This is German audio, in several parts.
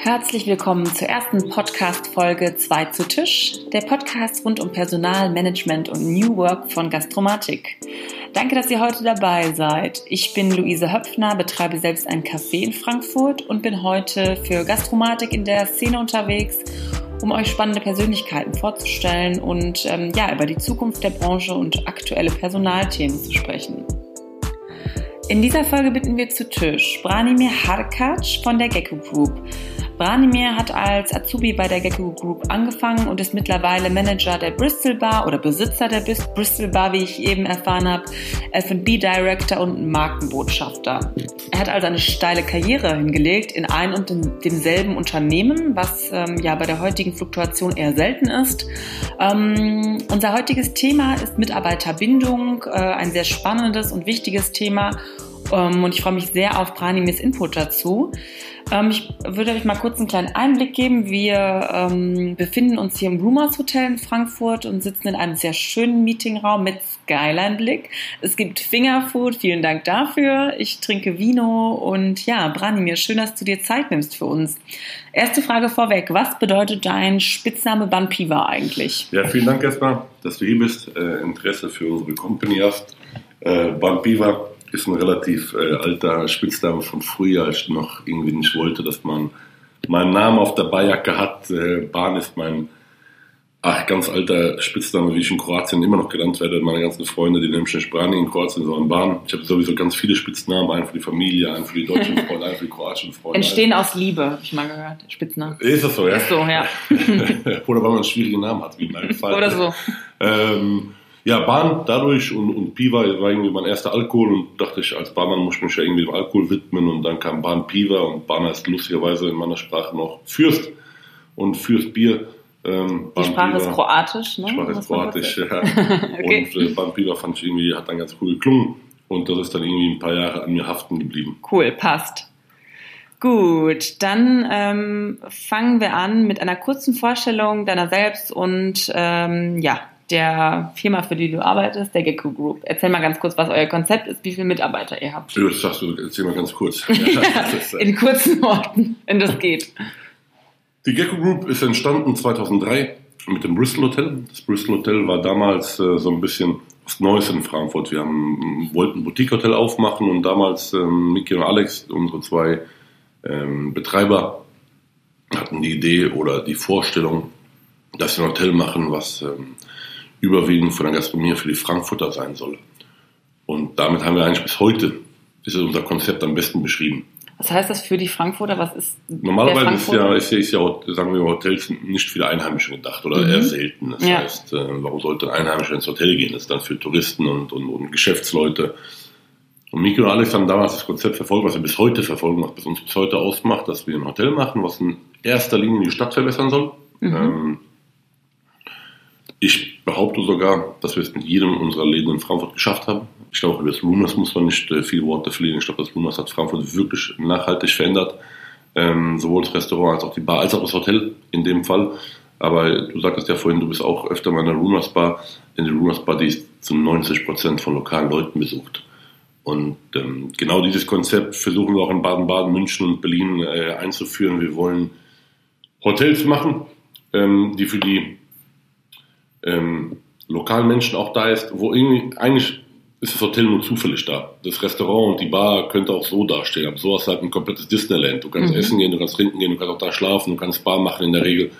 Herzlich willkommen zur ersten Podcast-Folge 2 zu Tisch, der Podcast rund um Personal, Management und New Work von Gastromatik. Danke, dass ihr heute dabei seid. Ich bin Luise Höpfner, betreibe selbst ein Café in Frankfurt und bin heute für Gastromatik in der Szene unterwegs, um euch spannende Persönlichkeiten vorzustellen und ähm, ja, über die Zukunft der Branche und aktuelle Personalthemen zu sprechen. In dieser Folge bitten wir zu Tisch Branimir Harkac von der Gecko Group. Branimir hat als Azubi bei der Gecko Group angefangen und ist mittlerweile Manager der Bristol Bar oder Besitzer der Bristol Bar, wie ich eben erfahren habe, F&B Director und Markenbotschafter. Er hat also eine steile Karriere hingelegt in ein und demselben Unternehmen, was ähm, ja bei der heutigen Fluktuation eher selten ist. Ähm, unser heutiges Thema ist Mitarbeiterbindung, äh, ein sehr spannendes und wichtiges Thema und ich freue mich sehr auf Branimirs Input dazu. Ähm, ich würde euch mal kurz einen kleinen Einblick geben. Wir ähm, befinden uns hier im Rumors Hotel in Frankfurt und sitzen in einem sehr schönen Meetingraum mit Skyline-Blick. Es gibt Fingerfood, vielen Dank dafür. Ich trinke Vino und ja, Branimir, schön, dass du dir Zeit nimmst für uns. Erste Frage vorweg, was bedeutet dein Spitzname Banpiva eigentlich? Ja, vielen Dank erstmal, dass du hier bist, äh, Interesse für unsere Company hast. Äh, Banpiva ist ein relativ äh, alter Spitzname von früher, als ich noch irgendwie nicht wollte, dass man meinen Namen auf der Bajacke hat. Äh, Bahn ist mein ach, ganz alter Spitzname, wie ich in Kroatien immer noch genannt werde. Meine ganzen Freunde, die nehmen nicht Brani in Kroatien, sondern Bahn. Ich habe sowieso ganz viele Spitznamen, einen für die Familie, einen für die deutschen Freunde, einen für die kroatischen Freunde. Entstehen aus Liebe, habe ich mal gehört, Spitznamen. Ist das so, ja? Ist so, ja. Oder weil man einen schwierigen Namen hat, wie in meinem Fall. Oder so. Ähm, ja, Bahn dadurch und, und Piva war irgendwie mein erster Alkohol und dachte ich, als Barmann muss ich mich ja irgendwie dem Alkohol widmen und dann kam Bahn Piva und Bahn heißt lustigerweise in meiner Sprache noch Fürst und Fürst Bier. Ähm, Die Sprache Piva, ist kroatisch, ne? Sprache ist kroatisch, ja. okay. Und äh, Bahn Piva fand ich irgendwie, hat dann ganz cool geklungen und das ist dann irgendwie ein paar Jahre an mir haften geblieben. Cool, passt. Gut, dann ähm, fangen wir an mit einer kurzen Vorstellung deiner selbst und ähm, ja, der Firma, für die du arbeitest, der Gecko Group. Erzähl mal ganz kurz, was euer Konzept ist, wie viele Mitarbeiter ihr habt. Das sagst du, erzähl mal ganz kurz. Ja, in kurzen Worten, wenn das geht. Die Gecko Group ist entstanden 2003 mit dem Bristol Hotel. Das Bristol Hotel war damals äh, so ein bisschen was Neues in Frankfurt. Wir haben, wollten ein Boutique-Hotel aufmachen und damals ähm, Miki und Alex, unsere zwei ähm, Betreiber, hatten die Idee oder die Vorstellung, dass wir ein Hotel machen, was ähm, überwiegend von der Gastronomie für die Frankfurter sein soll. Und damit haben wir eigentlich bis heute, ist unser Konzept am besten beschrieben. Was heißt das für die Frankfurter? Was ist Normalerweise ist ja, ist ja, ist ja, sagen wir, Hotels nicht für die Einheimischen gedacht oder mhm. eher selten. Das ja. heißt, äh, warum sollte ein Einheimischer ins Hotel gehen? Das ist dann für Touristen und, und, und Geschäftsleute. Und Miki und Alex haben damals das Konzept verfolgt, was wir bis heute verfolgen, was uns bis heute ausmacht, dass wir ein Hotel machen, was in erster Linie die Stadt verbessern soll. Mhm. Ähm, ich behaupte sogar, dass wir es mit jedem unserer Läden in Frankfurt geschafft haben. Ich glaube, über das Lunas muss man nicht äh, viel Worte verlieren. Ich glaube, das Lunas hat Frankfurt wirklich nachhaltig verändert. Ähm, sowohl das Restaurant als auch die Bar, als auch das Hotel in dem Fall. Aber du sagtest ja vorhin, du bist auch öfter mal in der Lunas Bar. In der Lunas Bar, die ist zu 90 Prozent von lokalen Leuten besucht. Und ähm, genau dieses Konzept versuchen wir auch in Baden-Baden, München und Berlin äh, einzuführen. Wir wollen Hotels machen, ähm, die für die ähm, lokalen Menschen auch da ist, wo irgendwie eigentlich ist das Hotel nur zufällig da. Das Restaurant und die Bar könnte auch so dastehen. Aber so ist halt ein komplettes Disneyland. Du kannst mhm. essen gehen, du kannst trinken gehen, du kannst auch da schlafen, du kannst Bar machen in der Regel.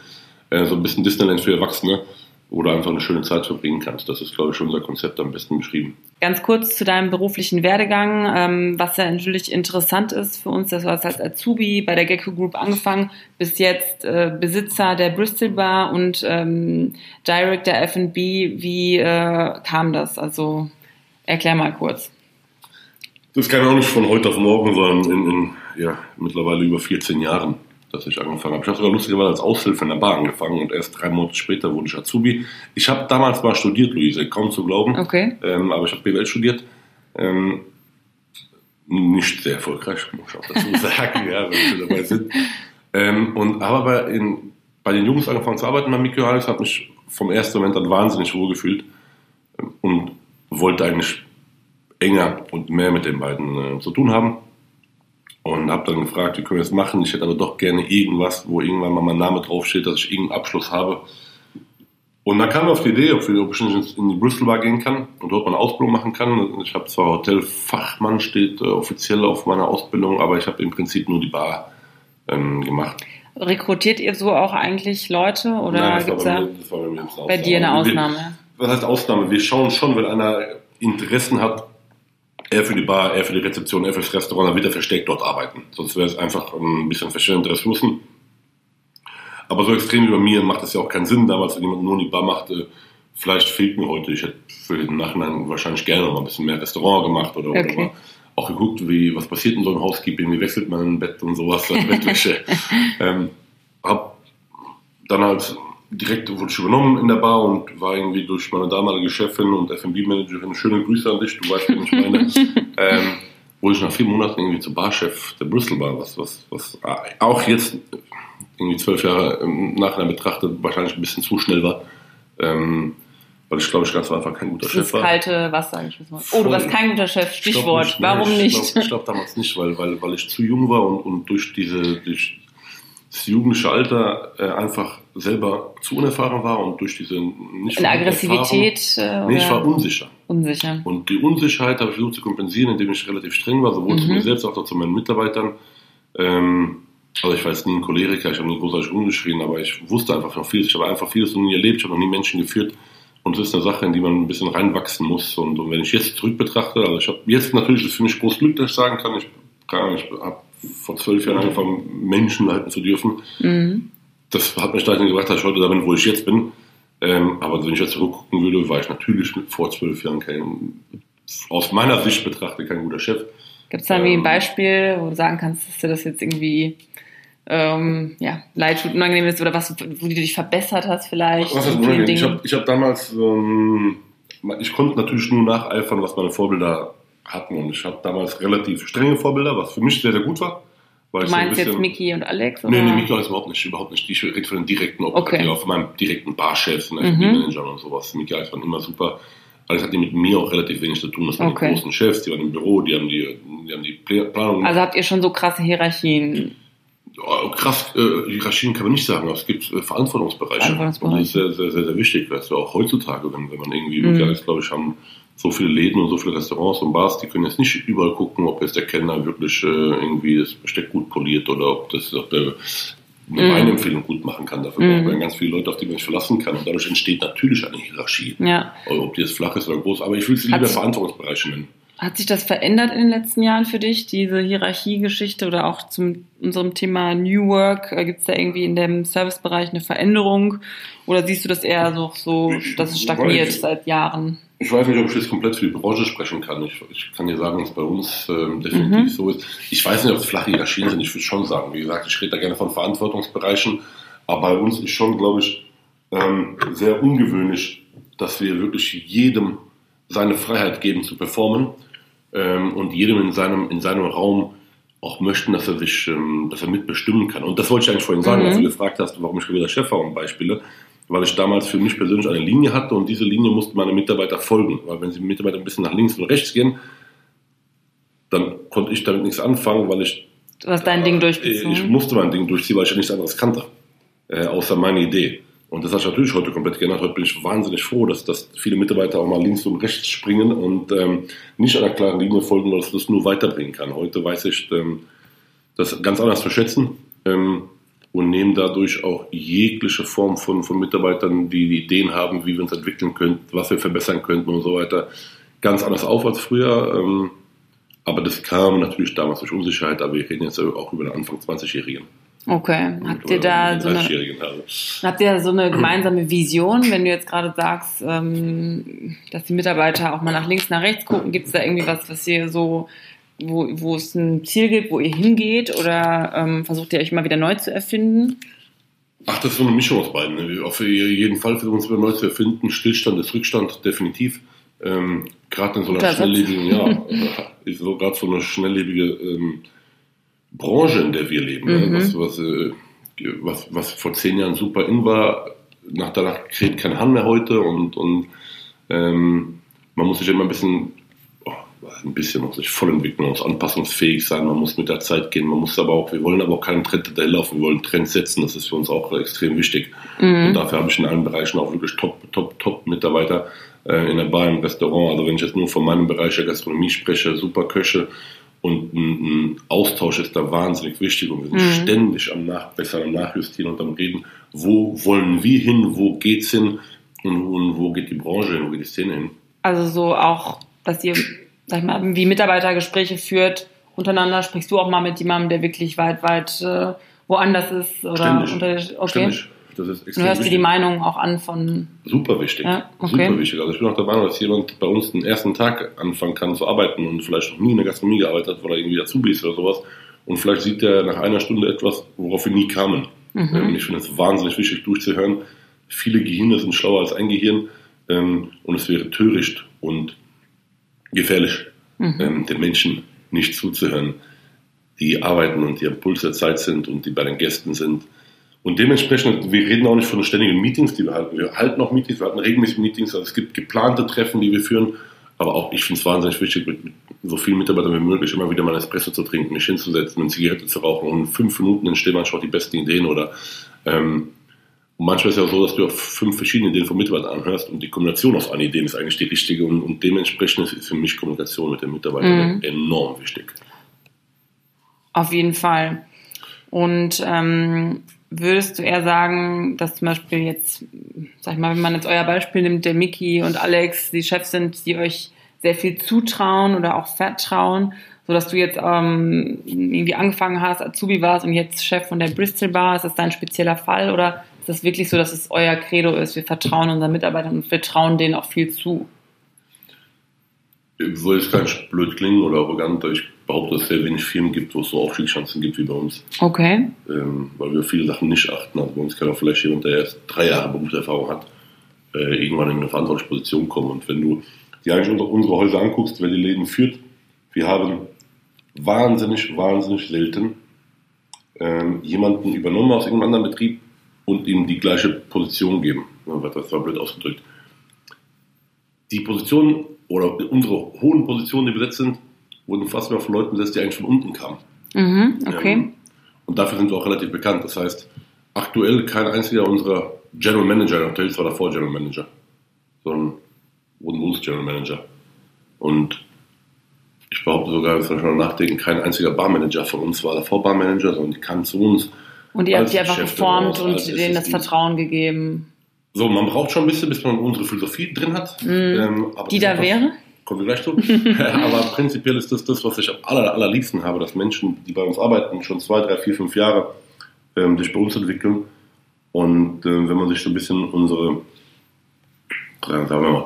Äh, so ein bisschen Disneyland für Erwachsene du einfach eine schöne Zeit verbringen kannst. Das ist, glaube ich, schon unser Konzept am besten beschrieben. Ganz kurz zu deinem beruflichen Werdegang, ähm, was ja natürlich interessant ist für uns, dass du hast als Azubi bei der Gecko Group angefangen, bis jetzt äh, Besitzer der Bristol Bar und ähm, Director F&B. Wie äh, kam das? Also erklär mal kurz. Das kam auch nicht von heute auf morgen, sondern in, in ja, mittlerweile über 14 Jahren dass ich angefangen habe. Ich habe sogar lustigerweise als Aushilfe in der Bar angefangen und erst drei Monate später wurde ich Azubi. Ich habe damals mal studiert, Luise, kaum zu glauben. Okay. Ähm, aber ich habe BWL studiert. Ähm, nicht sehr erfolgreich, muss ich auch dazu sagen, ja, wenn wir dabei sind. Ähm, und habe aber in, bei den Jungs angefangen zu arbeiten bei Mikro Alex, habe mich vom ersten Moment an wahnsinnig wohl gefühlt ähm, und wollte eigentlich enger und mehr mit den beiden äh, zu tun haben. Und habe dann gefragt, wie können wir das machen? Ich hätte aber doch gerne irgendwas, wo irgendwann mal mein Name draufsteht, dass ich irgendeinen Abschluss habe. Und dann kam wir auf die Idee, ob, wir, ich nicht in die Bristol Bar gehen kann und dort meine Ausbildung machen kann. Ich habe zwar Hotelfachmann, steht äh, offiziell auf meiner Ausbildung, aber ich habe im Prinzip nur die Bar ähm, gemacht. Rekrutiert ihr so auch eigentlich Leute oder Nein, das gibt's war da bei, mir, das war bei, mir eine bei dir eine Wir- Ausnahme? Was heißt Ausnahme? Wir schauen schon, wenn einer Interessen hat, er für die Bar, er für die Rezeption, er fürs Restaurant, dann wird er versteckt dort arbeiten. Sonst wäre es einfach ein bisschen verschwendete Ressourcen. Aber so extrem wie bei mir macht es ja auch keinen Sinn, damals, wenn jemand nur die Bar machte. Vielleicht fehlt mir heute, ich hätte für den Nachhinein wahrscheinlich gerne noch mal ein bisschen mehr Restaurant gemacht oder, oder Okay. mal auch geguckt, wie, was passiert in so einem Housekeeping, wie wechselt man ein Bett und sowas, Bettwäsche. ähm, hab dann halt direkt wurde ich übernommen in der Bar und war irgendwie durch meine damalige Chefin und F&B-Managerin, schöne Grüße an dich, du weißt, wen ich meine, ähm, wurde ich nach vier Monaten irgendwie zu Barchef der Bristol Bar, was, was, was auch jetzt irgendwie zwölf Jahre im Nachhinein betrachtet wahrscheinlich ein bisschen zu schnell war, ähm, weil ich glaube, ich ganz einfach kein guter Das Chef war. kalte Wasser. Ich weiß mal. Oh, du warst kein guter Chef. Stichwort. nicht, Warum ich nicht? Glaub, ich glaube damals nicht, weil, weil, weil ich zu jung war und, und durch diese durch das jugendliche Alter äh, einfach selber zu unerfahren war und durch diese nicht Eine Aggressivität äh, nee, ich war unsicher. unsicher. Und die Unsicherheit habe ich versucht zu kompensieren, indem ich relativ streng war, sowohl zu Mhm. mir selbst als auch zu meinen Mitarbeitern. Ähm, also ich war jetzt nie ein Choleriker, ich habe nie großartig rumgeschrien, aber ich wusste einfach noch vieles. Ich habe einfach vieles noch nie erlebt, ich habe noch nie Menschen geführt. Und es ist eine Sache, in die man ein bisschen reinwachsen muss. Und, und wenn ich jetzt zurück betrachte, also ich habe jetzt natürlich das ist für mich groß Glück, dass ich sagen kann, ich, ich habe vor zwölf Jahren angefangen, Menschen leiten zu dürfen. Mhm. Das hat mich dahin gebracht, dass ich heute da bin, wo ich jetzt bin. Ähm, aber wenn ich jetzt zurückgucken würde, war ich natürlich vor zwölf Jahren kein, aus meiner Sicht betrachtet, kein guter Chef. Gibt es da irgendwie ein Ähm. Beispiel, wo du sagen kannst, dass du das jetzt irgendwie ähm, ja, leid tut, unangenehm ist oder was, wo du dich verbessert hast vielleicht? Was unangenehm? Ich habe hab damals, ähm, ich konnte natürlich nur nacheifern, was meine Vorbilder hatten. Und ich habe damals relativ strenge Vorbilder, was für mich sehr, sehr gut war. Weil Du ich so meinst jetzt bisschen- Miki und Alex? Nee, oder? nee, Mika ist überhaupt nicht, überhaupt nicht. Ich rede von den direkten Operativen, Okay. von meinem direkten Barchefs und Mhm. FB-Managern und sowas. Mika ist waren immer super. Alles hat die mit mir auch relativ wenig zu tun. Das waren Okay. die großen Chefs, die waren im Büro, die haben die, die, haben die Pla- Planung. Also habt ihr schon so krasse Hierarchien? Krass, äh, Hierarchien kann man nicht sagen, aber es gibt äh, Verantwortungsbereiche. Verantwortungsbereiche. Und das ist sehr, sehr, sehr, sehr wichtig. Das ist ja auch heutzutage, wenn, wenn man irgendwie, Mhm. mhm. glaube ich, haben so viele Läden und so viele Restaurants und Bars, die können jetzt nicht überall gucken, ob jetzt der Kellner wirklich äh, irgendwie das Besteck gut poliert oder ob das ob der eine Mhm. Weinempfehlung gut machen kann. Dafür Mhm. braucht man ganz viele Leute, auf die man sich verlassen kann. Und dadurch entsteht natürlich eine Hierarchie. Ja. Ob die jetzt flach ist oder groß. Aber ich will sie lieber Verantwortungsbereiche nennen. Hat sich das verändert in den letzten Jahren für dich, diese Hierarchiegeschichte oder auch zum unserem Thema New Work? Gibt es da irgendwie in dem Servicebereich eine Veränderung? Oder siehst du das eher so, dass es stagniert seit Jahren? Ich weiß nicht, ob ich jetzt komplett für die Branche sprechen kann. Ich, ich kann dir sagen, dass es bei uns ähm, definitiv Mhm. so ist. Ich weiß nicht, ob es flache Hierarchien sind. Ich würde schon sagen, wie gesagt, ich rede da gerne von Verantwortungsbereichen. Aber bei uns ist schon, glaube ich, ähm, sehr ungewöhnlich, dass wir wirklich jedem seine Freiheit geben zu performen ähm, und jedem in seinem, in seinem Raum auch möchten, dass er sich, ähm, dass er mitbestimmen kann. Und das wollte ich eigentlich vorhin sagen, Mhm. als du gefragt hast, warum ich wieder Chef war und Beispiele, weil ich damals für mich persönlich eine Linie hatte und diese Linie mussten meine Mitarbeiter folgen. Weil wenn sie Mitarbeiter ein bisschen nach links und rechts gehen, dann konnte ich damit nichts anfangen, weil ich Du hast dein Ding äh, durchgezogen. Ich musste mein Ding durchziehen, weil ich ja nichts anderes kannte, äh, außer meine Idee. Und das hat sich natürlich heute komplett geändert. Heute bin ich wahnsinnig froh, dass, dass viele Mitarbeiter auch mal links und rechts springen und ähm, nicht einer klaren Linie folgen, weil es das nur weiterbringen kann. Heute weiß ich ähm, das ganz anders zu schätzen ähm, und nehme dadurch auch jegliche Form von, von Mitarbeitern, die, die Ideen haben, wie wir uns entwickeln könnten, was wir verbessern könnten und so weiter, ganz anders auf als früher. Ähm, aber das kam natürlich damals durch Unsicherheit, aber wir reden jetzt auch über den Anfang 20-Jährigen. Okay. Habt ihr da so eine, 30-Jährigen. Habt ihr da so eine gemeinsame Vision, wenn du jetzt gerade sagst, ähm, dass die Mitarbeiter auch mal nach links, nach rechts gucken? Gibt es da irgendwie was, was ihr so, wo, wo es ein Ziel gibt, wo ihr hingeht? Oder ähm, versucht ihr euch mal wieder neu zu erfinden? Ach, das ist so eine Mischung aus beiden. ne? Auf jeden Fall versuchen wir uns wieder neu zu erfinden. Stillstand ist Rückstand, definitiv. Ähm, gerade in so einer Satz. schnelllebigen, ja, ist so gerade so eine schnelllebige ähm, Branche, in der wir leben. Mhm. Ne? Was, was, äh, was, was vor zehn Jahren super in war, nach danach kräht kein Hahn mehr heute und, und ähm, man muss sich immer ein bisschen ein bisschen noch sich voll entwickeln, man muss anpassungsfähig sein, man muss mit der Zeit gehen, man muss aber auch, wir wollen aber auch keinen Trend hinterherlaufen, wir wollen Trends setzen, das ist für uns auch extrem wichtig. Mhm. Und dafür habe ich in allen Bereichen auch wirklich top, top, top Mitarbeiter äh, in der Bar, im Restaurant. Also wenn ich jetzt nur von meinem Bereich der Gastronomie spreche, super Köche und ein, ein Austausch ist da wahnsinnig wichtig und wir sind mhm. ständig am Nachbessern, am Nachjustieren und am Reden, wo wollen wir hin, wo geht's hin und, und wo geht die Branche hin, wo geht die Szene hin. Also so auch, dass ihr sag ich mal, wie Mitarbeitergespräche führt untereinander? Sprichst du auch mal mit jemandem, der wirklich weit, weit äh, woanders ist? Oder Ständig. Okay. Ständig. Das ist extrem du hörst dir die Meinung auch an von. Super wichtig. Ja, okay. Super wichtig. Also ich bin auch der Meinung, dass jemand bei uns den ersten Tag anfangen kann zu arbeiten und vielleicht noch nie in der Gastronomie gearbeitet hat oder irgendwie Azubis oder sowas. Und vielleicht sieht er nach einer Stunde etwas, worauf wir nie kamen. Mhm. Und ich finde es wahnsinnig wichtig durchzuhören. Viele Gehirne sind schlauer als ein Gehirn. Ähm, und es wäre töricht und gefährlich, mhm. ähm, den Menschen nicht zuzuhören, die arbeiten und die am Puls der Zeit sind und die bei den Gästen sind. Und dementsprechend, wir reden auch nicht von ständigen Meetings, die wir halten. Wir halten auch Meetings, wir halten regelmäßig Meetings, also es gibt geplante Treffen, die wir führen. Aber auch ich finde es wahnsinnig wichtig, mit, mit, so vielen Mitarbeitern wie möglich immer wieder mal Espresso zu trinken, mich hinzusetzen, eine Zigarette zu rauchen und in fünf Minuten entstehen manchmal auch die besten Ideen oder ähm, und manchmal ist es ja so, dass du auf fünf verschiedene Ideen von Mitarbeitern anhörst und die Kombination aus allen Ideen ist eigentlich die richtige und, und dementsprechend ist für mich Kommunikation mit den Mitarbeitern mhm. enorm wichtig. Auf jeden Fall. Und ähm, würdest du eher sagen, dass zum Beispiel jetzt, sag ich mal, wenn man jetzt euer Beispiel nimmt, der Miki und Alex, die Chefs sind, die euch sehr viel zutrauen oder auch vertrauen, so dass du jetzt ähm, irgendwie angefangen hast, Azubi warst und jetzt Chef von der Bristol Bar, ist das dein spezieller Fall oder das wirklich so, dass es euer Credo ist? Wir vertrauen unseren Mitarbeitern und wir trauen denen auch viel zu. Soll es gar nicht blöd klingen oder arrogant, ich behaupte, dass es sehr wenig Firmen gibt, wo es so Aufstiegschancen gibt wie bei uns. Okay. Ähm, weil wir viele Sachen nicht achten. Also bei uns kann auch vielleicht jemand, der erst drei Jahre Berufserfahrung hat, äh, irgendwann in eine verantwortliche Position kommen. Und wenn du dir eigentlich unsere, unsere Häuser anguckst, wer die Läden führt, wir haben wahnsinnig, wahnsinnig selten ähm, jemanden übernommen aus irgendeinem anderen Betrieb, und ihm die gleiche Position geben. Das war blöd ausgedrückt. Die Positionen oder unsere hohen Positionen, die besetzt sind, wurden fast mehr von Leuten besetzt, die eigentlich von unten kamen. Mhm, okay. Ähm, und dafür sind wir auch relativ bekannt. Das heißt, aktuell kein einziger unserer General Manager, Hotels war davor General Manager, sondern wurden uns General Manager. Und ich behaupte sogar, wenn wir schon nachdenken, kein einziger Barmanager von uns war davor Barmanager, sondern die kamen zu uns und ihr habt die einfach geformt und denen das Vertrauen gegeben. So, man braucht schon ein bisschen, bis man unsere Philosophie drin hat. Mm, ähm, die da wäre? Kommen wir gleich zu. aber prinzipiell ist das das, was ich am aller, allerliebsten habe, dass Menschen, die bei uns arbeiten, schon zwei, drei, vier, fünf Jahre ähm, sich bei uns entwickeln. Und äh, wenn man sich so ein bisschen unsere, sagen wir mal,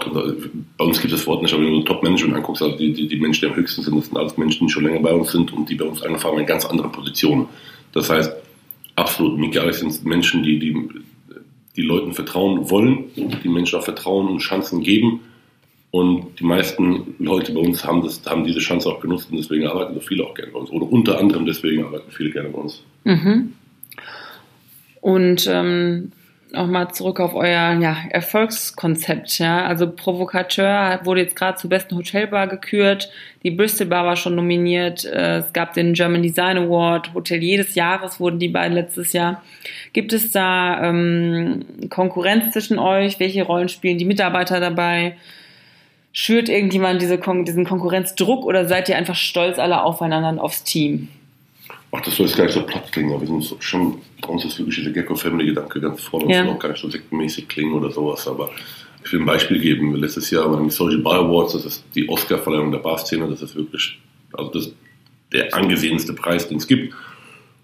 bei uns gibt es das Wort nicht, aber wenn du Top-Management anguckst, also die, die, die Menschen, die am höchsten sind, das sind alles Menschen, die schon länger bei uns sind und die bei uns angefangen haben in ganz anderen Positionen. Das heißt, absolut. Miguel sind Menschen, die, die die Leuten vertrauen wollen, die Menschen auch Vertrauen und Chancen geben. Und die meisten Leute bei uns haben, das, haben diese Chance auch genutzt und deswegen arbeiten so viele auch gerne bei uns. Oder unter anderem deswegen arbeiten viele gerne bei uns. Mhm. Und ähm, nochmal zurück auf euer ja, Erfolgskonzept. Ja? Also Provocateur wurde jetzt gerade zur besten Hotelbar gekürt. Die Bristol Bar war schon nominiert. Äh, es gab den German Design Award. Hotelier des Jahres wurden die beiden letztes Jahr. Gibt es da ähm, Konkurrenz zwischen euch? Welche Rollen spielen die Mitarbeiter dabei? Schürt irgendjemand diese Kon diesen Konkurrenzdruck oder seid ihr einfach stolz alle aufeinander und aufs Team? Ach, das soll jetzt gar nicht so platt klingen, aber wir sind schon, bei uns ist wirklich dieser Gecko-Family-Gedanke ganz vorne und ja. auch gar nicht so sektenmäßig klingen oder sowas, aber ich will ein Beispiel geben. Letztes Jahr waren die Social Bar Awards, das ist die Oscar-Verleihung der Barszene, das ist wirklich, also das der angesehenste Preis, den es gibt.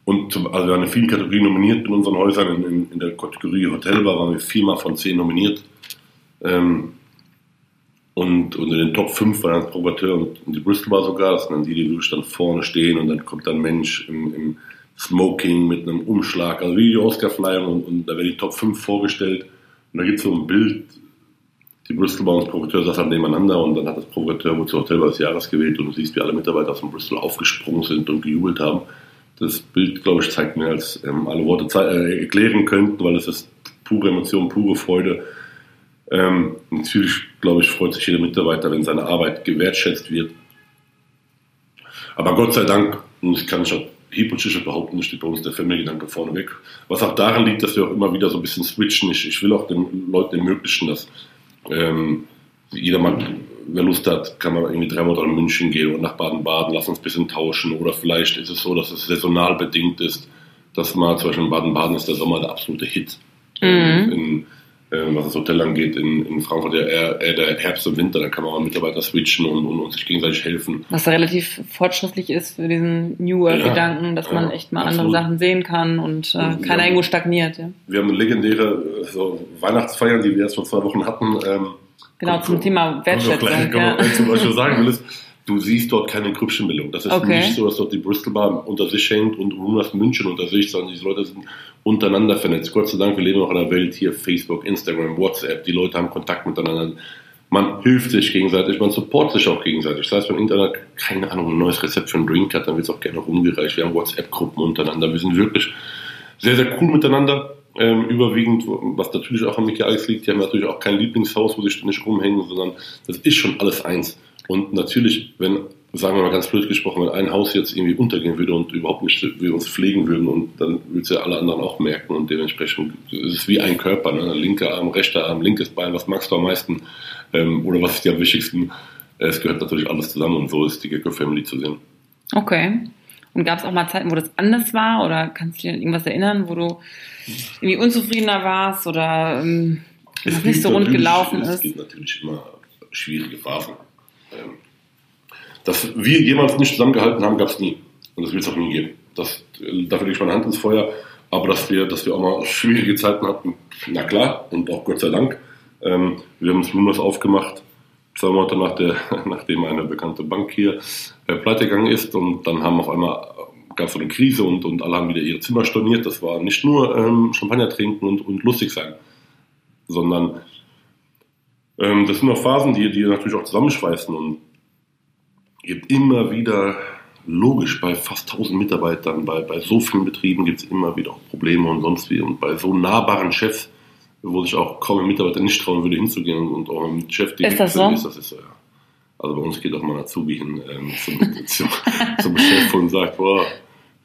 Und zum, also wir waren in vielen Kategorien nominiert in unseren Häusern. In, in, in der Kategorie Hotelbar waren wir viermal von zehn nominiert. Ähm, und unter den Top 5 waren das Provateur und, und die Bristol Bar sogar. Das sind dann die, die wirklich dann vorne stehen und dann kommt dann ein Mensch im, im Smoking mit einem Umschlag, also wie die Oscar-Verleihung und, und, da werden die Top 5 vorgestellt. Und da gibt es so ein Bild, die Bristol Bar und das Provokateur saßen nebeneinander und dann hat das Provokateur wohl zur Hotelbar des Jahres gewählt und du siehst, wie alle Mitarbeiter von Bristol aufgesprungen sind und gejubelt haben. Das Bild, glaube ich, zeigt mehr, als ähm, alle Worte äh, erklären könnten, weil es ist pure Emotion, pure Freude ähm, natürlich, glaube ich, freut sich jeder Mitarbeiter, wenn seine Arbeit gewertschätzt wird Aber Gott sei Dank, und ich kann schon hypothetisch behaupten, steht bei uns der Family-Gedanke vorneweg. Was auch daran liegt, dass wir auch immer wieder so ein bisschen switchen. Ich, ich will auch den Leuten ermöglichen, dass ähm, jeder mal, wer Lust hat, kann man irgendwie drei Monate nach München gehen und nach Baden-Baden, lass uns ein bisschen tauschen. Oder vielleicht ist es so, dass es saisonal bedingt ist, dass man zum Beispiel in Baden-Baden ist der Sommer der absolute Hit. Mhm. In, äh, was das Hotel angeht, in, in Frankfurt ja eher, eher der Herbst und Winter, da kann man mal Mitarbeiter switchen und, und, und sich gegenseitig helfen. Was relativ fortschrittlich ist für diesen New Work-Gedanken, ja, dass man ja, echt mal absolut. andere Sachen sehen kann und äh, keiner irgendwo stagniert. Ja. Wir haben legendäre so Weihnachtsfeier, die wir erst vor zwei Wochen hatten. Ähm, genau, zum Thema Wertschätzung. Gleich, ja. Zum Beispiel sagen will, ist, du siehst dort keine Grüppchenbildung. Das ist okay. nicht so, dass dort die Bristol Bar unter sich hängt und Runas München unter sich, sondern diese Leute sind untereinander vernetzt. Gott sei Dank, wir leben noch in einer Welt hier, Facebook, Instagram, WhatsApp, die Leute haben Kontakt miteinander. Man hilft sich gegenseitig, man supportet sich auch gegenseitig. Das heißt, wenn Internet, keine Ahnung, ein neues Rezept für einen Drink hat, dann wird es auch gerne rumgereicht. Wir haben WhatsApp-Gruppen untereinander. Wir sind wirklich sehr, sehr cool miteinander. Ähm, überwiegend, was natürlich auch an Alex liegt, die haben natürlich auch kein Lieblingshaus, wo sie ständig rumhängen, sondern das ist schon alles eins. Und natürlich, wenn sagen wir mal ganz blöd gesprochen, wenn ein Haus jetzt irgendwie untergehen würde und überhaupt nicht wir uns pflegen würden und dann würde es ja alle anderen auch merken und dementsprechend ist es wie ein Körper, ne? linker Arm, rechter Arm, linkes Bein, was magst du am meisten ähm, oder was ist dir am wichtigsten? Es gehört natürlich alles zusammen und so ist die Gecko Family zu sehen. Okay. Und gab es auch mal Zeiten, wo das anders war oder kannst du dir an irgendwas erinnern, wo du irgendwie unzufriedener warst oder ähm, es nicht so rund gelaufen ist? Es gibt natürlich immer schwierige Phasen. Ähm, dass wir jemals nicht zusammengehalten haben, gab es nie. Und das wird es auch nie geben. Das, dafür lege ich meine Hand ins Feuer. Aber dass wir, dass wir auch mal schwierige Zeiten hatten, na klar, und auch Gott sei Dank. Ähm, wir haben uns Lunas aufgemacht, zwei Monate nach der, nachdem eine bekannte Bank hier äh, pleite gegangen ist. Und dann haben auf einmal gab es so eine Krise und, und alle haben wieder ihre Zimmer storniert. Das war nicht nur ähm, Champagner trinken und, und lustig sein, sondern ähm, das sind auch Phasen, die, die natürlich auch zusammenschweißen. Und gibt immer wieder, logisch, bei fast 1000 Mitarbeitern, bei, bei so vielen Betrieben gibt es immer wieder auch Probleme und sonst wie. Und bei so nahbaren Chefs, wo sich auch kaum ein Mitarbeiter nicht trauen würde, hinzugehen und auch ein Chef, die ist das so? Ist, das ist so, ja. Also bei uns geht auch mal ein Azubi hin ähm, zum, zum, zum, Chef und sagt, boah,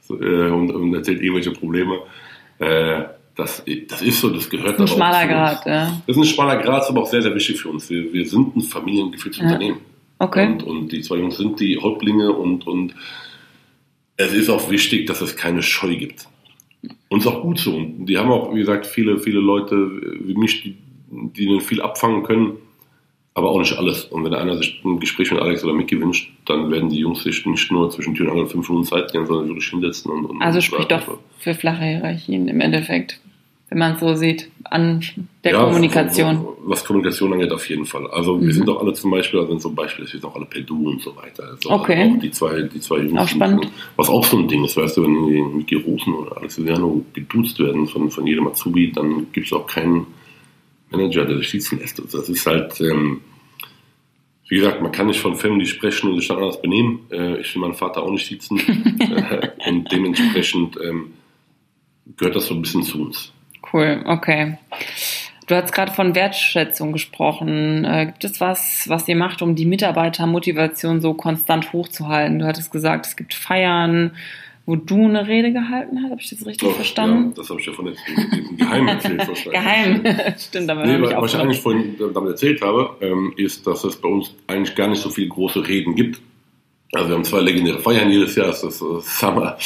so, äh, und, und, erzählt irgendwelche Probleme. Äh, das, das ist so, das gehört Das ist ein schmaler Grad, ja. Das ist ein schmaler Grad, ist aber auch sehr, sehr wichtig für uns. Wir, wir sind ein familiengeführtes ja. Unternehmen. Okay. Und, und die zwei Jungs sind die Häuptlinge und, und es ist auch wichtig, dass es keine Scheu gibt. Und es ist auch gut so. Und die haben auch, wie gesagt, viele, viele Leute wie mich, die, die viel abfangen können, aber auch nicht alles. Und wenn einer sich ein Gespräch mit Alex oder Mickey wünscht, dann werden die Jungs sich nicht nur zwischen Tür und Angel fünf Minuten Zeit gehen, sondern wirklich hinsetzen. Und, und also spricht doch für flache Hierarchien im Endeffekt wenn man es so sieht, an der ja, Kommunikation. Was Kommunikation angeht, auf jeden Fall. Also mhm. wir sind auch alle zum Beispiel, also zum Beispiel, wir sind auch alle per Du und so weiter. Also okay. Auch die zwei, die zwei Jungs. Auch spannend. Was auch so ein Ding ist, weißt du, wenn Miki Rosen oder Alexandriano geduzt werden von, von jedem Azubi, dann gibt es auch keinen Manager, der sich schießen lässt. Also das ist halt, ähm, wie gesagt, man kann nicht von Family sprechen und sich dann anders benehmen. Äh, ich will meinen Vater auch nicht sitzen. und dementsprechend ähm, gehört das so ein bisschen zu uns. Cool, okay. Du hast gerade von Wertschätzung gesprochen. Äh, gibt es was, was ihr macht, um die Mitarbeitermotivation so konstant hochzuhalten? Du hattest gesagt, es gibt Feiern, wo du eine Rede gehalten hast. Habe ich das richtig Doch, verstanden? Ja, das habe ich ja von jetzt im Geheim erzählt. Geheim, stimmt. Aber nee, was, was ich eigentlich vorhin damit erzählt habe, ähm, ist, dass es bei uns eigentlich gar nicht so viele große Reden gibt. Also wir haben zwei legendäre Feiern jedes Jahr. Das ist das Summer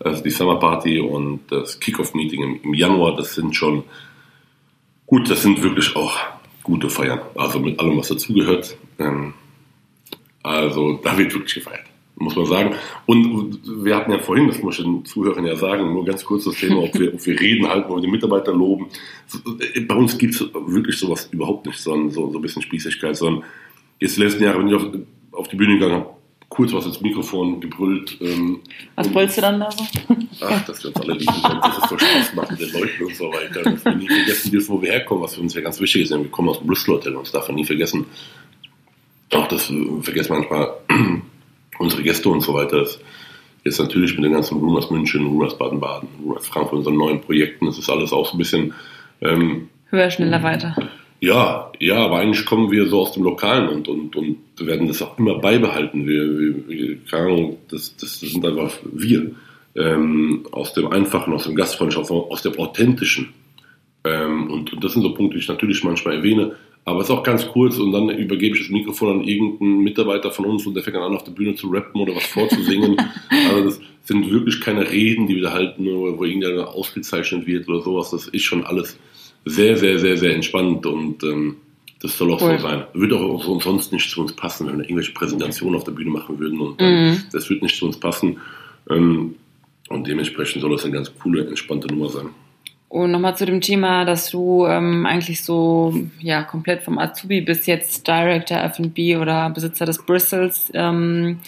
also die Summer Party und das Kickoff-Meeting im, im, Januar, das sind schon gut, das sind wirklich auch gute Feiern. Also mit allem, was dazugehört. Ähm, also da wird wirklich gefeiert, muss man sagen. Und wir hatten ja vorhin, das muss ich den Zuhörern ja sagen, nur ganz kurz das Thema, ob wir, ob wir Reden halten, ob wir die Mitarbeiter loben. Bei uns gibt es wirklich sowas überhaupt nicht, sondern so, so ein bisschen Spießigkeit, sondern jetzt die letzten Jahre, wenn ich auf, auf die Bühne gegangen habe, kurz was ins Mikrofon gebrüllt. Ähm, was brüllst du dann da so? Ach, dass wir uns alle lieben können, dass es so Spaß macht mit den Leuten und so weiter. Dass wir nie vergessen dürfen, wo wir herkommen, was für uns ja ganz wichtig ist. Wir kommen aus dem Bristol Hotel und das darf man nie vergessen. Auch das äh, vergessen manchmal unsere Gäste und so weiter. Das jetzt natürlich mit den ganzen Rumors München, Rumors Baden-Baden, Rumors Frankfurt, unseren neuen Projekten, das ist alles auch so ein bisschen ähm, höher, schneller, weiter Ja, ja, aber eigentlich kommen wir so aus dem Lokalen und, und, und werden das auch immer beibehalten. Wir, wir keine Ahnung, das, das, sind einfach wir. Ähm, aus dem Einfachen, aus dem Gastfreundschaft, aus dem Authentischen. Ähm, und, und das sind so Punkte, die ich natürlich manchmal erwähne. Aber es ist auch ganz kurz und dann übergebe ich das Mikrofon an irgendeinen Mitarbeiter von uns und der fängt dann an, auf der Bühne zu rappen oder was vorzusingen. also das sind wirklich keine Reden, die wir da halten, wo irgendeiner ausgezeichnet wird oder sowas. Das ist schon alles sehr, sehr, sehr, sehr entspannt und ähm, das soll auch cool. so sein. Würde auch so sonst nicht zu uns passen, wenn wir irgendwelche Präsentationen auf der Bühne machen würden und ähm, mhm. das wird nicht zu uns passen. Ähm, und dementsprechend soll das eine ganz coole, entspannte Nummer sein. Und nochmal zu dem Thema, dass du ähm, eigentlich so ja komplett vom Azubi bis jetzt Director F&B oder Besitzer des Bristles ähm,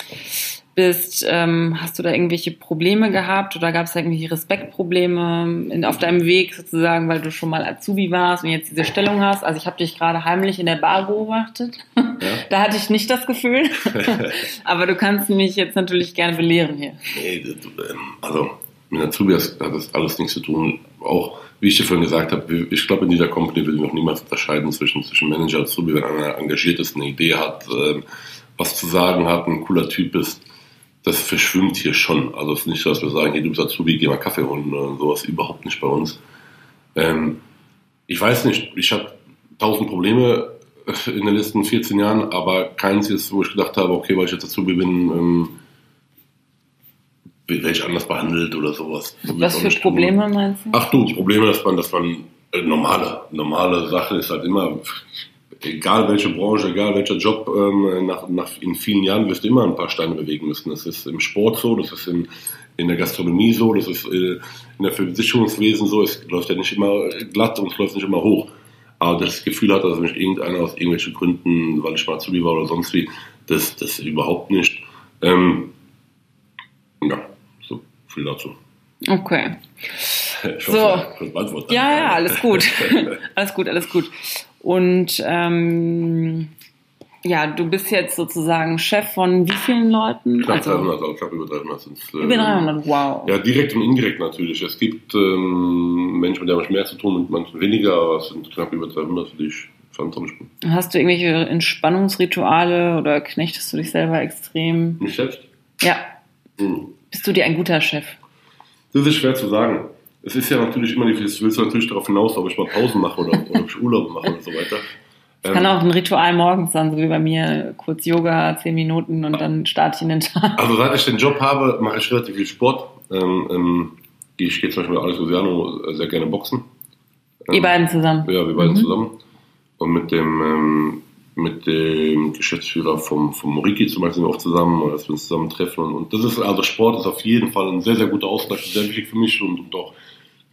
bist, ähm, hast du da irgendwelche Probleme gehabt oder gab es da irgendwelche Respektprobleme in, auf deinem Weg sozusagen, weil du schon mal Azubi warst und jetzt diese Stellung hast? Also ich habe dich gerade heimlich in der Bar beobachtet. Ja. da hatte ich nicht das Gefühl. Aber du kannst mich jetzt natürlich gerne belehren hier. Nee, ähm, also mit Azubi hat das alles nichts zu tun. Auch wie ich dir vorhin gesagt habe, ich glaube, in dieser Company will noch niemals unterscheiden zwischen, zwischen Manager und Azubi, wenn einer engagiert ist, eine Idee hat, äh, was zu sagen hat, ein cooler Typ ist das verschwimmt hier schon. Also es ist nicht so, dass wir sagen, hey, du bist Azubi, geh mal Kaffee holen oder sowas, überhaupt nicht bei uns. Ähm, ich weiß nicht, ich habe tausend Probleme in den letzten 14 Jahren, aber keins ist, wo ich gedacht habe, okay, weil ich jetzt Azubi bin, ähm, werde ich anders behandelt oder sowas. Was für Probleme tun. meinst du? Ach du, Probleme, dass man, dass man äh, normale, normale Sache ist halt immer, egal welche Branche, egal welcher Job, ähm, nach, nach, in vielen Jahren wirst du immer ein paar Steine bewegen müssen. Das ist im Sport so, das ist in, in der Gastronomie so, das ist äh, in der Versicherungswesen so. Es läuft ja nicht immer glatt und es läuft nicht immer hoch. Aber das Gefühl hat, dass mich irgendeiner aus irgendwelchen Gründen, weil ich mal Azubi war oder sonst wie, das, das überhaupt nicht. Ähm, ja, so viel dazu. Okay. Ich hoffe, so. Ja, ja, alles gut. alles gut, alles gut. Und ähm, ja, du bist jetzt sozusagen Chef von wie vielen Leuten? Knapp also, 300, also knapp über 300 sind es. Über 300, wow. Ja, direkt und indirekt natürlich. Es gibt ähm, Menschen, mit denen habe ich mehr zu tun, mit manchen weniger, aber es sind knapp über 300, für die ich verantwortlich bin. Hast du irgendwelche Entspannungsrituale oder knechtest du dich selber extrem? Mich selbst? Ja. Hm. Bist du dir ein guter Chef? Das ist schwer zu sagen es ist ja natürlich immer die, willst du natürlich darauf hinaus, ob ich mal Pausen mache oder, oder ob ich Urlaub mache und so weiter. Es kann ähm, auch ein Ritual morgens sein, so wie bei mir, kurz Yoga, zehn Minuten und dann starte ich in den Tag. Also seit ich den Job habe, mache ich relativ viel Sport. Ähm, ähm, ich gehe zum Beispiel mit Alex Luciano sehr gerne boxen. Ähm, Ihr beiden zusammen? Ja, wir beiden mhm. zusammen. Und mit dem, ähm, mit dem Geschäftsführer vom, vom Moriki zum Beispiel sind wir auch zusammen, dass wir uns zusammen treffen. Und, und das ist, also Sport ist auf jeden Fall ein sehr, sehr guter Ausgleich, sehr wichtig für mich und, und auch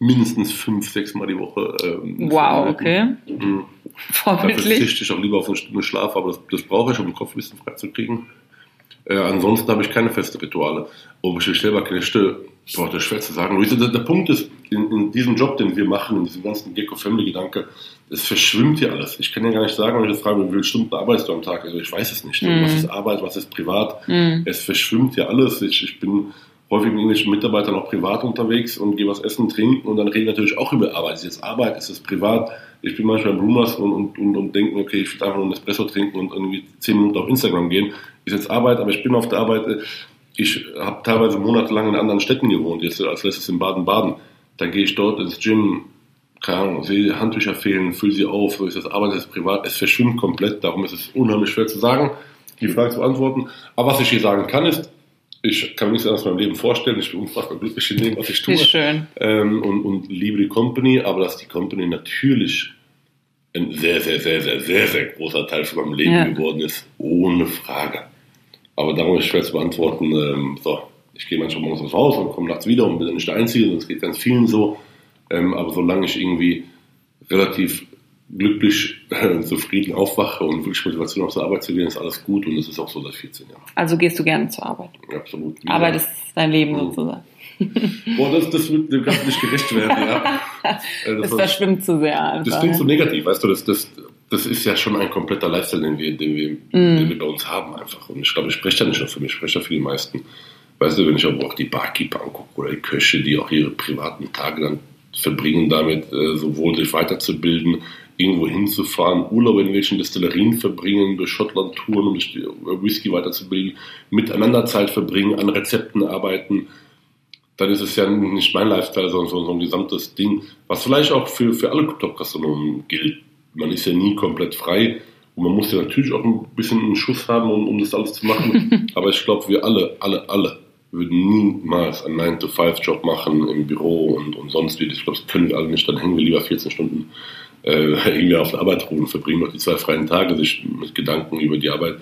mindestens fünf, sechs Mal die Woche. Ähm, wow, okay. Mhm. Vorbildlich. Dafür verzichte ich auch lieber auf eine Stunde Schlaf, aber das, das brauche ich, um den Kopf ein bisschen frei zu kriegen. Äh, ansonsten habe ich keine feste Rituale. Ob ich mich selber knechte, boah, das schwer zu sagen. Der, der Punkt ist, in, in, diesem Job, den wir machen, in diesem ganzen Gecko-Family-Gedanke, es verschwimmt hier alles. Ich kann ja gar nicht sagen, wenn ich jetzt frage, wie viele Stunden arbeitest du am Tag? Also ich weiß es nicht. Mm. Was ist Arbeit, was ist privat? Mm. Es verschwimmt hier alles. Ich, ich bin häufig mit englischen Mitarbeitern auch privat unterwegs und gehe was essen, trinken und dann reden natürlich auch über Arbeit. Ist es Arbeit, ist es privat? Ich bin manchmal Brumers und, und, und, und denke, okay, ich will einfach nur ein Espresso trinken und irgendwie zehn Minuten auf Instagram gehen. Ist jetzt Arbeit, aber ich bin auf der Arbeit. Ich habe teilweise monatelang in anderen Städten gewohnt, jetzt als letztes in Baden-Baden. Dann gehe ich dort ins Gym, keine Ahnung, sehe Handtücher fehlen, fülle sie auf, ist das Arbeit, ist das privat, es verschwimmt komplett, darum ist es unheimlich schwer zu sagen, die Frage zu beantworten. Aber was ich hier sagen kann, ist, ich kann mir nichts anderes in meinem Leben vorstellen. Ich bin unfassbar glücklich in dem, was ich tue. schön. Ähm, und, und liebe die Company, aber dass die Company natürlich ein sehr, sehr, sehr, sehr, sehr, sehr großer Teil von meinem Leben ja. geworden ist, ohne Frage. Aber darum ist schwer zu beantworten. Ähm, so, ich gehe manchmal morgens aus Haus und komme nachts wieder und bin nicht der Einzige, und es geht ganz vielen so. Ähm, aber solange ich irgendwie relativ glücklich, äh, zufrieden aufwache und wirklich Motivation auf zur Arbeit zu gehen, ist alles gut und es ist auch so seit 14 Jahren. Also gehst du gerne zur Arbeit? Ja, absolut. Arbeit ist dein Leben mhm. sozusagen. Boah, das, das wird dem Ganzen nicht gerecht werden, ja. Äh, das, das verschwimmt zu sehr. Einfach. Das klingt so negativ, weißt du, das, das, das ist ja schon ein kompletter Lifestyle, den wir, den wir, mm. den wir bei uns haben einfach. Und ich glaube, ich spreche da nicht nur für mich, ich spreche da für die meisten. Weißt du, wenn ich aber auch die Barkeeper angucke oder die Köche, die auch ihre privaten Tage dann verbringen damit, äh, sowohl sich weiterzubilden, irgendwo hinzufahren, Urlaub in welchen Destillerien verbringen, durch Schottland touren, um Whisky weiterzubringen, miteinander Zeit verbringen, an Rezepten arbeiten, dann ist es ja nicht mein Lifestyle, sondern so, so ein gesamtes Ding, was vielleicht auch für, für alle Top-Gastronomen gilt. Man ist ja nie komplett frei und man muss ja natürlich auch ein bisschen einen Schuss haben, um, um das alles zu machen. Aber ich glaube, wir alle, alle, alle würden niemals einen 9-to-5-Job machen im Büro und, und sonst wie. Ich glaube, das können wir alle nicht. Dann hängen wir lieber 14 Stunden äh, irgendwie auf der Arbeit rum und verbringen noch die zwei freien Tage sich mit Gedanken über die Arbeit.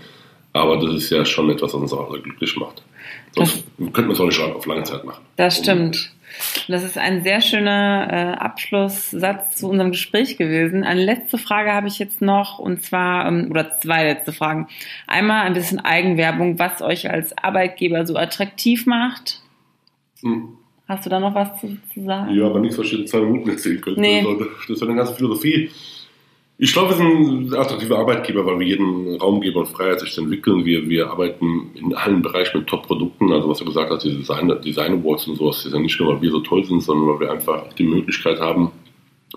Aber das ist ja schon etwas, was uns auch glücklich macht. Sonst könnte man es auch nicht auf lange Zeit machen. Das stimmt. Das ist ein sehr schöner äh, Abschlusssatz zu unserem Gespräch gewesen. Eine letzte Frage habe ich jetzt noch und zwar, ähm, oder zwei letzte Fragen. Einmal ein bisschen Eigenwerbung, was euch als Arbeitgeber so attraktiv macht. Hm. Hast du da noch was zu, zu, sagen? Ja, aber nichts, was ich in zwei Minuten erzählen könnte. Nee. Das ist eine ganze Philosophie. Ich glaube, wir sind ein attraktiver Arbeitgeber, weil wir jeden Raum geben und Freiheit, sich zu entwickeln. Wir, wir arbeiten in allen Bereichen mit Top-Produkten. Also was du gesagt hast, die Design, Design Awards und sowas, das ist ja nicht nur, weil wir so toll sind, sondern weil wir einfach die Möglichkeit haben,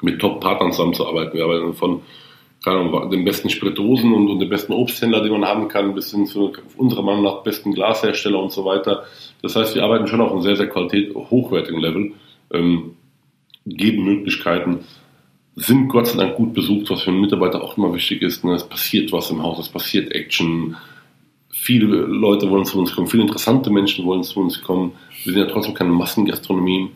mit Top-Partnern zusammenzuarbeiten. Wir arbeiten von Ahnung, den besten Spirituosen und, und den besten Obsthändler, den man haben kann, bis hin zu unserer Meinung nach besten Glashersteller und so weiter. Das heißt, wir arbeiten schon auf einem sehr, sehr qualität hochwertigen Level, ähm, geben Möglichkeiten, sind Gott sei Dank gut besucht, was für einen Mitarbeiter auch immer wichtig ist. Ne? Es passiert was im Haus, es passiert Action. Viele Leute wollen zu uns kommen, viele interessante Menschen wollen zu uns kommen. Wir sind ja trotzdem keine Massengastronomie,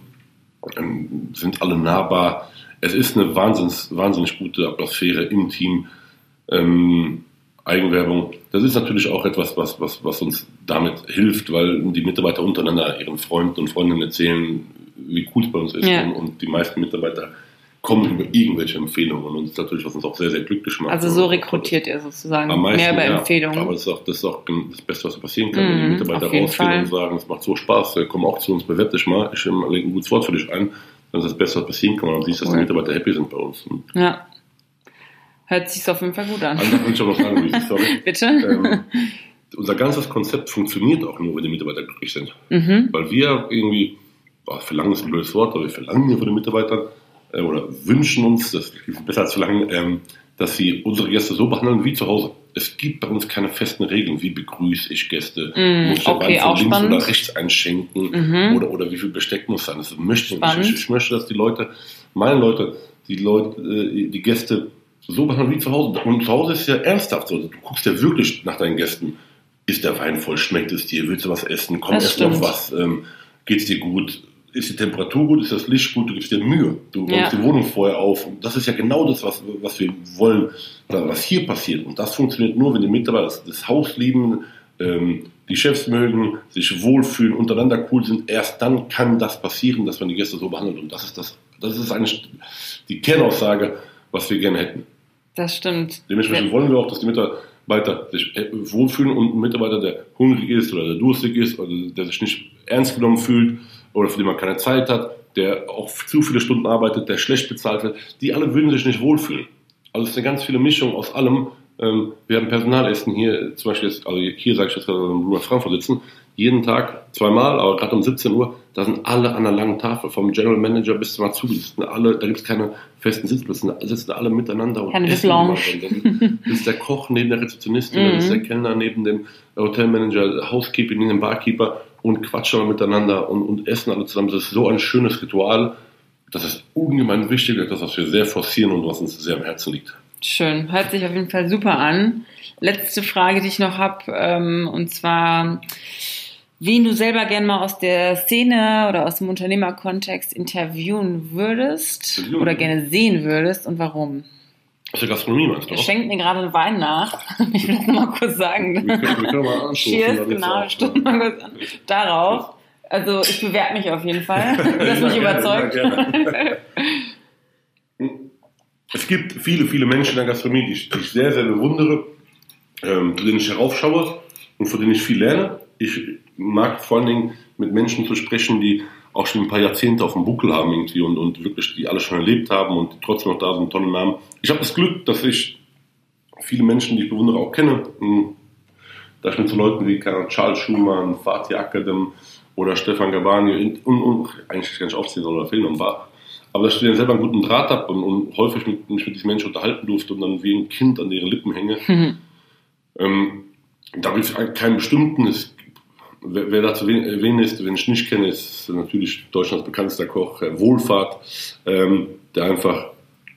ähm, sind alle nahbar. Es ist eine wahnsinnig, wahnsinnig gute Atmosphäre im Team. Ähm, Eigenwerbung. Das ist natürlich auch etwas, was, was, was uns damit hilft, weil die Mitarbeiter untereinander ihren Freunden und Freundinnen erzählen, wie cool es bei uns ist. Ja. Und, und die meisten Mitarbeiter kommen über irgendwelche Empfehlungen und das ist natürlich, was uns auch sehr, sehr glücklich macht. Also so rekrutiert ihr sozusagen meisten, mehr über ja, Empfehlungen. Aber das ist, auch, das ist auch das Beste, was passieren kann, wenn die mhm, Mitarbeiter rausgehen Fall. und sagen, es macht so Spaß, komm auch zu uns, bewerb dich mal, ich lege ein gutes Wort für dich ein, dann ist das Beste, was passieren kann, und siehst, dass die Mitarbeiter happy sind bei uns. Ja. Hört sich auf jeden Fall gut an. Also, ich auch noch sagen, sorry. Bitte? Ähm, unser ganzes Konzept funktioniert auch nur, wenn die Mitarbeiter glücklich sind. Mhm. Weil wir irgendwie, boah, verlangen ist ein blödes Wort, aber wir verlangen hier von den Mitarbeitern, äh, oder wünschen uns, das ist besser als verlangen, ähm, dass sie unsere Gäste so behandeln wie zu Hause. Es gibt bei uns keine festen Regeln, wie begrüße ich Gäste, mm, muss ich okay, von links spannend. oder rechts einschenken mhm. oder, oder wie viel Besteck muss sein. Das möchte ich nicht. Ich, möchte, dass die Leute, meine Leute, die Leute, äh, die Gäste so behandeln wie zu Hause. Und zu Hause ist ja ernsthaft so. Du guckst ja wirklich nach deinen Gästen. Ist der Wein voll? Schmeckt es dir? Willst du was essen? Kommt erst noch was? Ähm, Geht es dir gut? Ist die Temperatur gut, ist das Licht gut, du gibst dir Mühe. Du räumst ja. die Wohnung vorher auf. Und das ist ja genau das, was, was wir wollen, was hier passiert. Und das funktioniert nur, wenn die Mitarbeiter das, das Haus lieben, ähm, die Chefs mögen, sich wohlfühlen, untereinander cool sind. Erst dann kann das passieren, dass man die Gäste so behandelt. Und das ist das, das ist eigentlich die Kernaussage, was wir gerne hätten. Das stimmt. Dementsprechend ja. wollen wir auch, dass die Mitarbeiter sich äh, wohlfühlen und ein Mitarbeiter, der hungrig ist oder der durstig ist oder der sich nicht ernst genommen fühlt, oder für den man keine Zeit hat, der auch zu viele Stunden arbeitet, der schlecht bezahlt wird, die alle würden sich nicht wohlfühlen. Also es ist eine ganz viele Mischung aus allem. Ähm, wir haben Personalessen hier, zum Beispiel jetzt, also hier sage ich jetzt gerade in Frankfurt sitzen, jeden Tag zweimal, aber gerade um 17 Uhr, da sind alle an der langen Tafel, vom General Manager bis zum Azubi, alle, da gibt es keine festen Sitzplätze, da sitzen alle miteinander und keine Lounge. Da ist der Koch neben der Rezeptionistin, mhm. da ist der Kellner neben dem Hotelmanager, Housekeeping neben dem Barkeeper und quatschen alle miteinander und, und essen alle zusammen. Das ist so ein schönes Ritual. Das ist ungemein wichtig, etwas, was wir sehr forcieren und was uns sehr am Herzen liegt. Schön, hört sich auf jeden Fall super an. Letzte Frage, die ich noch habe, ähm, und zwar, wen du selber gerne mal aus der Szene oder aus dem Unternehmerkontext interviewen würdest Interviewen. oder gerne sehen würdest und warum? Aus der Gastronomie meinst du? Er schenkt mir gerade einen Wein nach. Ich will das nochmal kurz sagen. Wir können, wir können mal Cheers, genau, stimmt mal kurz an. Darauf. Also ich bewerbe mich auf jeden Fall. Das mich überzeugt. es gibt viele, viele Menschen in der Gastronomie, die ich, die ich sehr, sehr bewundere, ähm, zu denen ich heraufschaue und von denen ich viel lerne. Ich mag vor allen Dingen mit Menschen zu sprechen, die auch schon ein paar Jahrzehnte auf dem Buckel haben irgendwie und, und wirklich die alle schon erlebt haben und trotzdem noch da sind, tollen Namen. Ich habe das Glück, dass ich viele Menschen, die ich bewundere, auch kenne. Hm, da ich mit so Leuten wie Charles Schumann, Fatih Akadem oder Stefan Gabani und, und, eigentlich gar nicht aufzählen, sondern fehlen und war. aber dass ich dann selber einen guten Draht habe und, und, häufig mit, mich mit diesen Menschen unterhalten durfte und dann wie ein Kind an ihren Lippen hänge, mhm. ähm, da will ich keinen bestimmten. Es, wer, wer da zu erwähnen ist, wenn ich nicht kenne, ist natürlich Deutschlands bekanntester Koch, Herr Wohlfahrt, ähm, der einfach,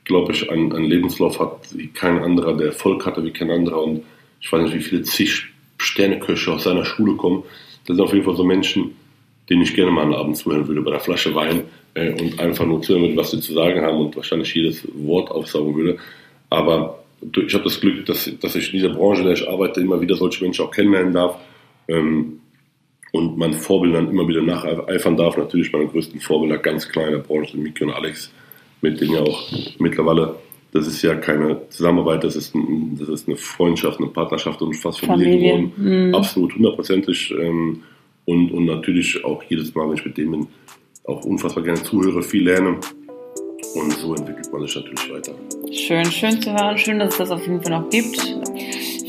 glaube ich, einen, einen Lebenslauf hat wie kein anderer, der Erfolg hatte wie kein anderer und ich weiß nicht, wie viele zig Sterneköche aus seiner Schule kommen. Das sind auf jeden Fall so Menschen, denen ich gerne mal einen Abend zuhören würde bei der Flasche Wein äh, und einfach nur zuhören würde, was sie zu sagen haben und wahrscheinlich jedes Wort aufsaugen würde. Aber ich habe das Glück, dass, dass ich in dieser Branche, in der ich arbeite, immer wieder solche Menschen auch kennenlernen darf ähm, und meinen Vorbildern immer wieder nacheifern darf. Natürlich meine größten Vorbilder ganz klar in der Branche sind Miki und Alex, mit denen ja auch mittlerweile das ist ja keine Zusammenarbeit, das ist, ein, das ist eine Freundschaft, eine Partnerschaft und fast Familie geworden. Mhm. Absolut hundertprozentig. Ähm, und, und natürlich auch jedes Mal, wenn ich mit denen auch unfassbar gerne zuhöre, viel lerne. Und so entwickelt man sich natürlich weiter. Schön, schön zu hören. Schön, dass es das auf jeden Fall noch gibt.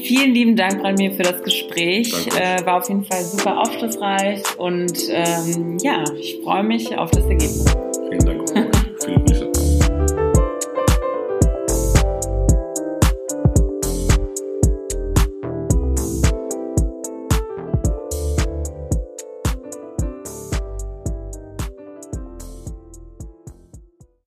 Vielen lieben Dank, Ramir, für das Gespräch. Äh, war auf jeden Fall super aufschlussreich und ähm, ja, ich freue mich auf das Ergebnis. Vielen Dank. Auch Viele Grüße.